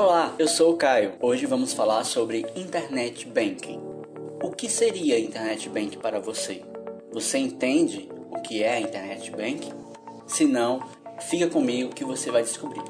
Olá, eu sou o Caio. Hoje vamos falar sobre Internet Banking. O que seria Internet Banking para você? Você entende o que é Internet Banking? Se não, fica comigo que você vai descobrir.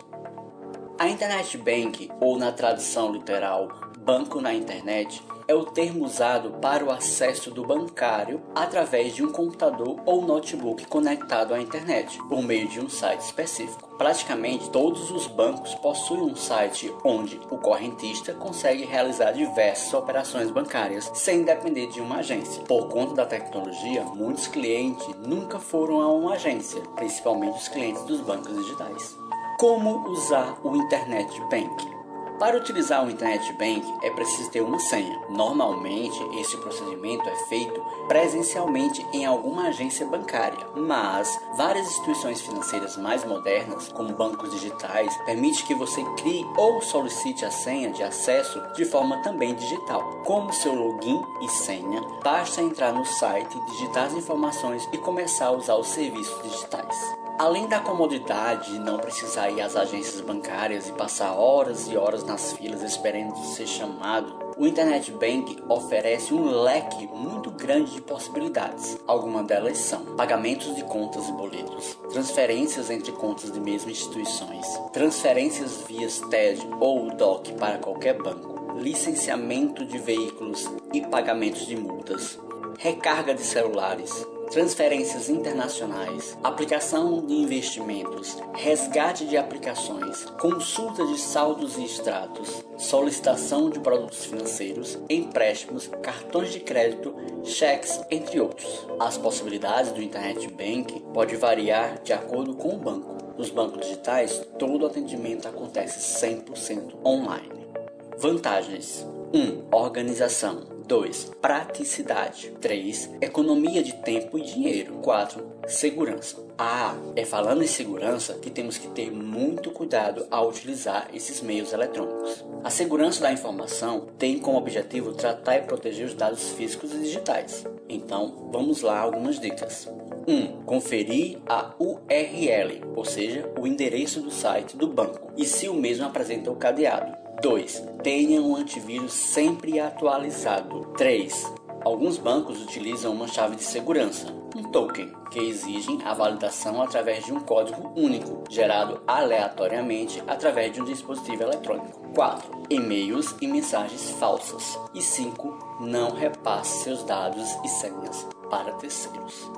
A Internet Bank, ou na tradução literal, banco na internet, é o termo usado para o acesso do bancário através de um computador ou notebook conectado à internet por meio de um site específico. Praticamente todos os bancos possuem um site onde o correntista consegue realizar diversas operações bancárias sem depender de uma agência. Por conta da tecnologia, muitos clientes nunca foram a uma agência, principalmente os clientes dos bancos digitais. Como usar o Internet Bank? Para utilizar o Internet Bank é preciso ter uma senha. Normalmente, esse procedimento é feito presencialmente em alguma agência bancária, mas várias instituições financeiras mais modernas, como bancos digitais, permitem que você crie ou solicite a senha de acesso de forma também digital. Como seu login e senha, basta entrar no site, digitar as informações e começar a usar os serviços digitais. Além da comodidade de não precisar ir às agências bancárias e passar horas e horas nas filas esperando ser chamado, o Internet Bank oferece um leque muito grande de possibilidades. Algumas delas são pagamentos de contas e boletos, transferências entre contas de mesmas instituições, transferências via TED ou DOC para qualquer banco, licenciamento de veículos e pagamentos de multas, recarga de celulares, transferências internacionais, aplicação de investimentos, resgate de aplicações, consulta de saldos e extratos, solicitação de produtos financeiros, empréstimos, cartões de crédito, cheques, entre outros. As possibilidades do Internet Bank pode variar de acordo com o banco. Nos bancos digitais, todo atendimento acontece 100% online. Vantagens: 1. Organização 2. Praticidade. 3. Economia de tempo e dinheiro. 4. Segurança. Ah, é falando em segurança que temos que ter muito cuidado ao utilizar esses meios eletrônicos. A segurança da informação tem como objetivo tratar e proteger os dados físicos e digitais. Então, vamos lá algumas dicas. 1. Um, conferir a URL, ou seja, o endereço do site do banco, e se o mesmo apresenta o cadeado. 2. Tenha um antivírus sempre atualizado. 3. Alguns bancos utilizam uma chave de segurança, um token, que exigem a validação através de um código único, gerado aleatoriamente através de um dispositivo eletrônico. 4. E-mails e mensagens falsas. E 5. Não repasse seus dados e senhas para terceiros.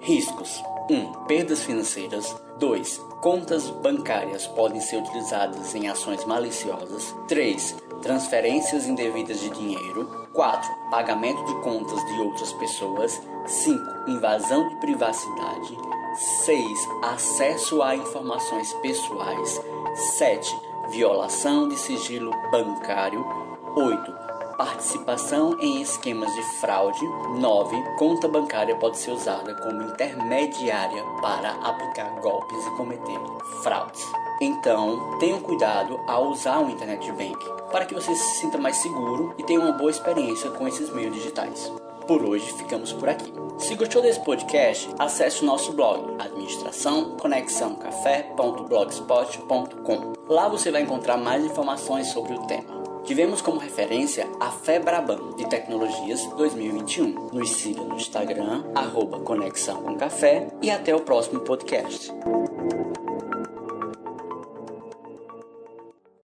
Riscos: 1. Perdas financeiras. 2. Contas bancárias podem ser utilizadas em ações maliciosas. 3. Transferências indevidas de dinheiro. 4. Pagamento de contas de outras pessoas. 5. Invasão de privacidade. 6. Acesso a informações pessoais. 7. Violação de sigilo bancário. 8 participação em esquemas de fraude. 9. Conta bancária pode ser usada como intermediária para aplicar golpes e cometer fraudes. Então, tenham cuidado ao usar o Internet Bank para que você se sinta mais seguro e tenha uma boa experiência com esses meios digitais. Por hoje ficamos por aqui. Se gostou desse podcast, acesse o nosso blog administraçãoconexãocafé.blogspot.com. Lá você vai encontrar mais informações sobre o tema. Tivemos como referência a Febraban de Tecnologias 2021. Nos siga no Instagram, arroba Conexão com Café e até o próximo podcast.